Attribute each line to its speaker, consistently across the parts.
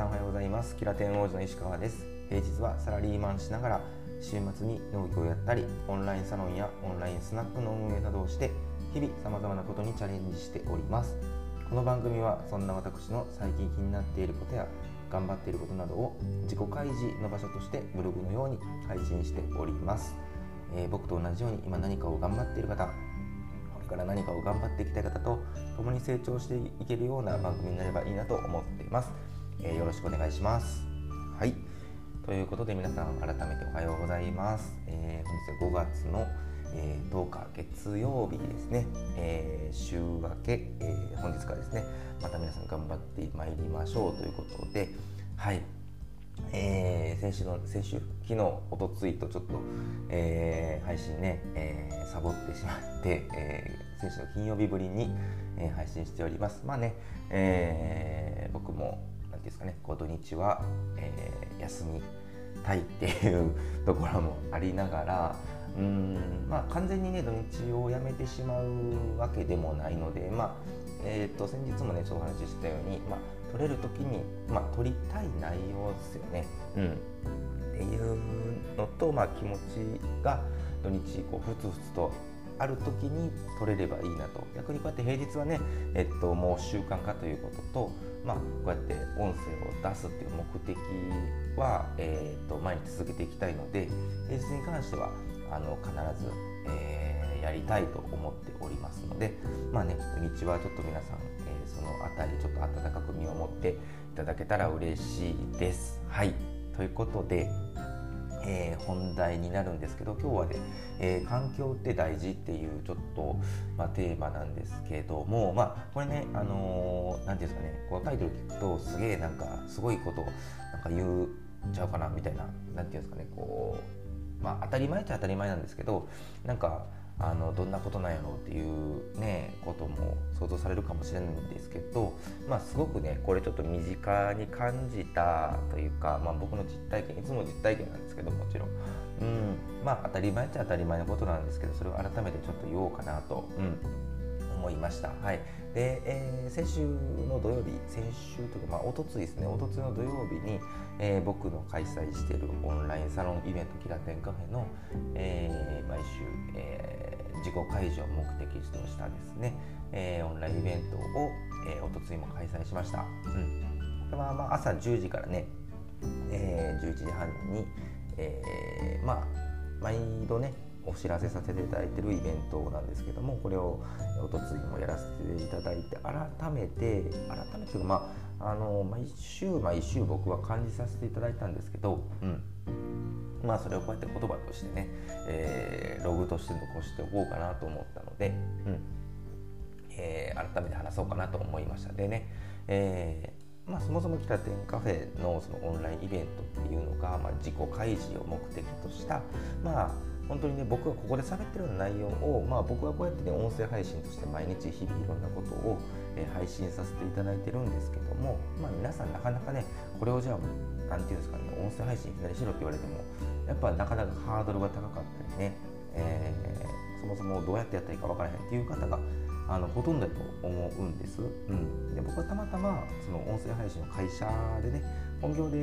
Speaker 1: さんおはようございます。キラテン王子の石川です。平日はサラリーマンしながら週末に農業をやったりオンラインサロンやオンラインスナックの運営などをして日々さまざまなことにチャレンジしております。この番組はそんな私の最近気になっていることや頑張っていることなどを自己開示の場所としてブログのように配信しております、えー、僕と同じように今何かを頑張っている方これから何かを頑張っていきたい方と共に成長していけるような番組になればいいなと思っています、えー、よろしくお願いします。はい。ということで皆さん改めておはようございます、えー、本日は5月のえー、10日月曜日ですね、えー、週明け、えー、本日からですね。また皆さん頑張ってまいりましょうということで。はい、えー、先週の先週昨日おとついとちょっと、えー、配信ね、えー、サボってしまって、えー、先週の金曜日ぶりに、えー、配信しております。まあね、えー、僕も何ですかね。こう土日は、えー、休みたいっていうところもありながらうんまあ完全にね土日をやめてしまうわけでもないのでまあえーと、先日もねちょっとお話ししたように、まあ、取れる時に、まあ、取りたい内容ですよね。うん、っていうのと、まあ、気持ちが土日こうふつふつとある時に取れればいいなと。逆にこうやって平日はね、えっと、もう習慣化ということと、まあ、こうやって音声を出すっていう目的は、えー、っと毎日続けていきたいので平日に関してはあの必ず、えー、やりたいと思っておりますのでまあね土日はちょっと皆さん、えー、その辺りちょっと温かく見守っていただけたら嬉しいです。はいということで、えー、本題になるんですけど今日はね、えー、環境って大事っていうちょっと、まあ、テーマなんですけどもまあこれねあの何、ー、て言うんですかねこのタイトル聞くとすげえなんかすごいことなんか言っちゃうかなみたいな何て言うんですかねこうまあ、当たり前っちゃ当たり前なんですけどなんかあのどんなことなんやろうっていうねことも想像されるかもしれないんですけど、まあ、すごくねこれちょっと身近に感じたというか、まあ、僕の実体験いつも実体験なんですけどもちろん、うん。まあ、当たり前っちゃ当たり前のことなんですけどそれを改めてちょっと言おうかなと、うん、思いました。はい、で、えー、先週の土曜日先週というか、まあ、おとついですねおとついの土曜日に、えー、僕の開催しているオンラインサロンイベントキラテンカフェの、えー、毎週、えー、自己開示を目的としたですね、えー、オンラインイベントを、えー、おとついも開催しました。うんまあ、まあ朝10時からね、えー、11時半に、えー、まあ毎度ねお知らせさせていただいているイベントなんですけどもこれをおとついもやらせていただいて改めて改めてまああの毎週毎週僕は感じさせていただいたんですけど、うん、まあそれをこうやって言葉としてね、えー、ログとして残しておこうかなと思ったので、うん。えー、改めて話そうかなと思いました。でね、えーまあ、そもそも北店カフェのそのオンラインイベントっていうのが、まあ、自己開示を目的とした、まあ、本当にね僕がここで喋ってるような内容を、まあ、僕はこうやってね音声配信として毎日日々いろんなことを、えー、配信させていただいてるんですけども、まあ、皆さんなかなかねこれをじゃあ何て言うんですかね音声配信いきなりしろって言われてもやっぱなかなかハードルが高かったりね、えー、そもそもどうやってやったらいいか分からへんっていう方があのほとんどだと思うんです、うん、で僕はたまたまその音声配信の会社でね本業で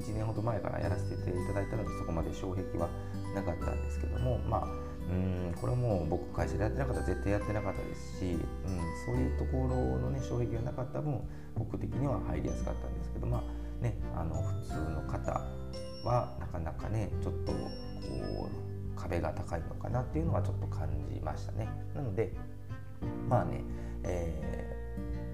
Speaker 1: 1年ほど前からやらせていただいたのでそこまで障壁はなかったんですけどもまあうんこれはもう僕会社でやってなかったら絶対やってなかったですし、うん、そういうところのね障壁がなかった分僕的には入りやすかったんですけどまあねあの普通の方はなかなかねちょっとこう壁が高いのかなっていうのはちょっと感じましたね。なのでまあね、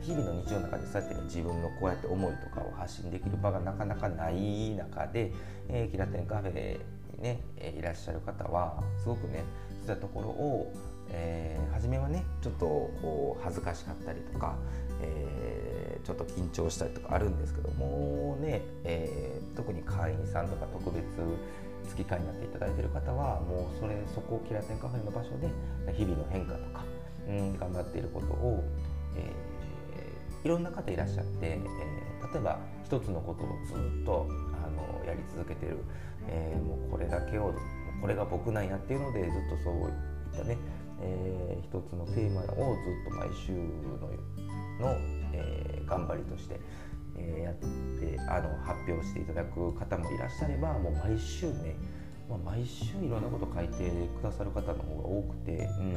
Speaker 1: 日々の日常の中でそうやってね自分のこうやって思いとかを発信できる場がなかなかない中で、えー、キラテンカフェにね、えいらっしゃる方はすごくねそういったところを、えー、初めはねちょっとこう恥ずかしかったりとか、えー、ちょっと緊張したりとかあるんですけどもね、えー、特に会員さんとか特別月会になっていただいている方はもうそれそこをキラテンカフェの場所で日々の変化とか、うん、頑張っていることを、えー、いろんな方いらっしゃって、えー、例えば一つのことをずっとあのやり続けてるえー、もうこれだけをこれが僕なんやっていうのでずっとそういったね、えー、一つのテーマをずっと毎週のの、えー、頑張りとしてえー、やってあの発表していただく方もいらっしゃればもう毎週ね、まあ、毎週いろんなこと書いてくださる方の方が多くて、うん、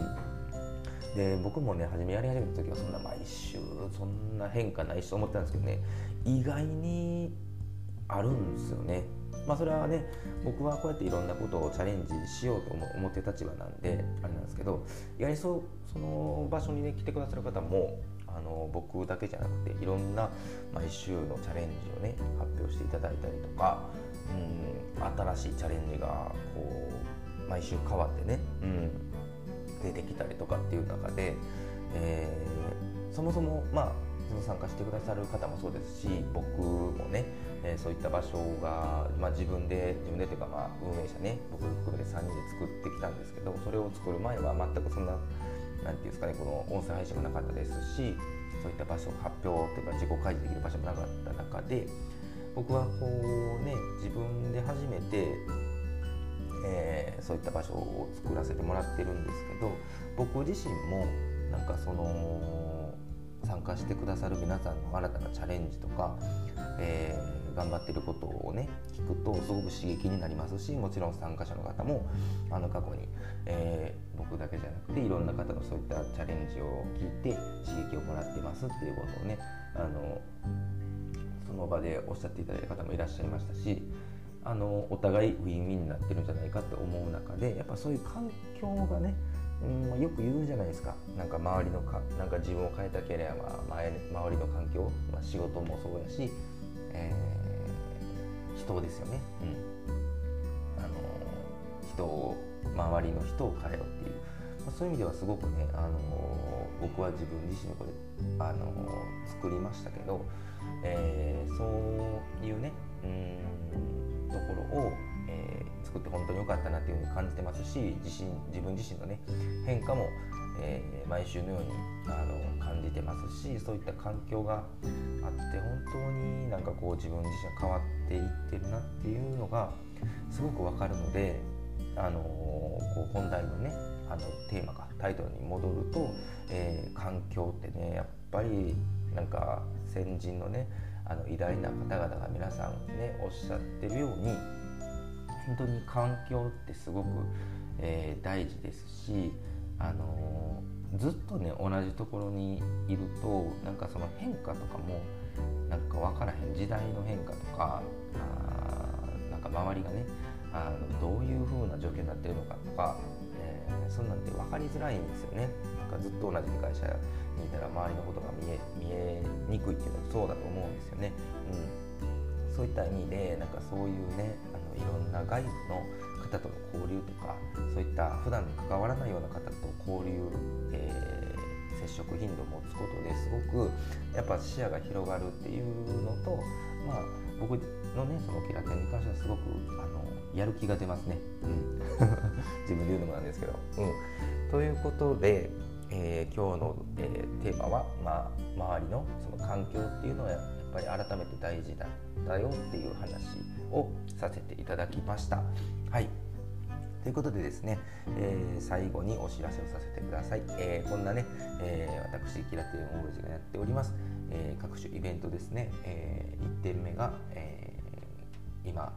Speaker 1: で僕もね初めやり始めた時はそんな毎週そんな変化ないしと思ってたんですけどね意外にあるんですよね。まあそれはね僕はこうやっていろんなことをチャレンジしようと思ってる立場なんであれなんですけど意外にそその場所にね来てくださる方もあの僕だけじゃなくていろんな毎週のチャレンジをね発表していただいたりとか、うん、新しいチャレンジがこう毎週変わってね、うん、出てきたりとかっていう中で、えー、そもそもまあその参加してくださる方もそうですし僕もね、えー、そういった場所が、まあ、自分で自分でというかまあ運営者ね僕含めて3人で作ってきたんですけどそれを作る前は全くそんな何て言うんですかねこの音声配信もなかったですしそういった場所発表というか自己開示できる場所もなかった中で僕はこうね自分で初めて、えー、そういった場所を作らせてもらってるんですけど僕自身もなんかその参加してくださる皆さんの新たなチャレンジとか、えー、頑張ってることをね聞くとすごく刺激になりますしもちろん参加者の方もあの過去に、えー、僕だけじゃなくていろんな方のそういったチャレンジを聞いて刺激をもらってますっていうことをねあのその場でおっしゃっていただいた方もいらっしゃいましたしあのお互いウィンウィンになってるんじゃないかって思う中でやっぱそういう環境がねうん、よく言うじゃないですか。なんか周りのかなんか自分を変えたければ、まあ、周りの環境、まあ、仕事もそうやし、えー、人ですよね、うん、あの人を周りの人を変えろっていう、まあ、そういう意味ではすごくね、あの僕は自分自身でこれ、あの作りましたけど、えー、そういうねうんところをえー、作って本当に良かったなっていうふうに感じてますし自身自分自身のね変化も、えー、毎週のようにあの感じてますしそういった環境があって本当になんかこう自分自身が変わっていってるなっていうのがすごくわかるので、あのこう本題のねあのテーマかタイトルに戻ると、えー、環境ってねやっぱりなんか先人のねあの偉大な方々が皆さんねおっしゃってるように本当に環境ってすごく、えー、大事ですし、あのー、ずっとね同じところにいるとなんかその変化とかもなんか分からへん時代の変化とかあなんか周りがねあのどういう風な状況になってるのかとか、そんなんて分かりづらいんですよね。なんかずっと同じ会社にいたら周りのことが見え見えにくいっていうのもそうだと思うんですよね。うん、そういった意味でなんかそういうねあのいろんな外部の方との交流とかそういった普段関わらないような方と交流、えー、接触頻度を持つことですごくやっぱ視野が広がるっていうのと、まあ、僕のねそのキラテンに関してはすごくあのやる気が出ますね、うん、自分で言うのもなんですけど。うん、ということで、えー、今日の、えー、テーマは、まあ、周りのその環境っていうのはやっぱり改めて大事だったよっていう話をさせていただきました。はいということでですね、えー、最後にお知らせをさせてください。えー、こんなね、えー、私、キラテンオールジがやっております、え各種イベントですね、え1点目が、え今、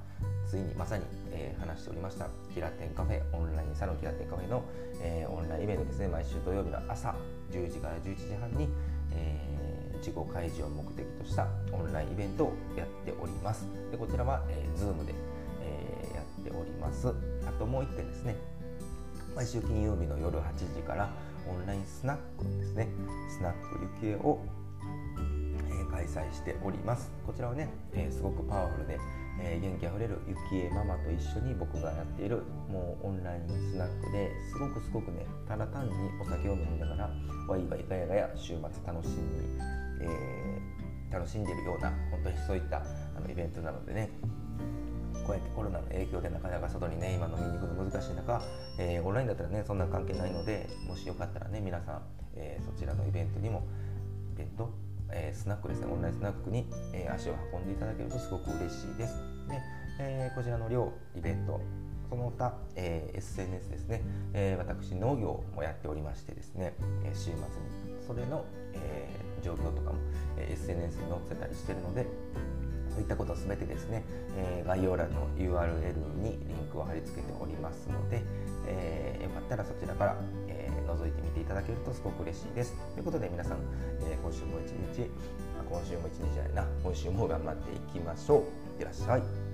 Speaker 1: ついにまさに、え話しておりました、キラテンカフェ、オンラインサロンキラテンカフェの、えオンラインイベントですね、毎週土曜日の朝10時から11時半に、え自己開示を目的としたオンラインイベントをやっております。でこちらは、えー、Zoom で、え、やっております。あともう1点ですね。毎週金曜日の夜8時からオンラインスナックですね。スナックゆきえを、え、開催しております。こちらはね、え、すごくパワフルで、えー、元気あふれるゆきえママと一緒に僕がやっているもうオンラインスナックですごくすごくねただ単にお酒を飲みながらワイワイガヤガヤ週末楽しんでえー、楽しんでるような本当にそういったあのイベントなのでねこうやってコロナの影響でなかなか外にね今飲みに行くの難しい中、えー、オンラインだったらねそんな関係ないのでもしよかったらね皆さん、え、そちらのイベントにもイベント、え、スナックですね。オンラインスナックに、え足を運んでいただけるとすごく嬉しいです。でえこちらの両イベントその他、え SNS ですね、え私農業もやっておりましてですね、え週末に。それの、え状況とかも、え SNS に載せたりしてるのでそういったこと全てですね、え概要欄の URL にリンクを貼り付けておりますので、えよかったらそちらから、え覗いてみていただけるとすごく嬉しいです。ということで皆さん、え今週も一日今週も一日じゃないな今週も頑張っていきましょういってらっしゃい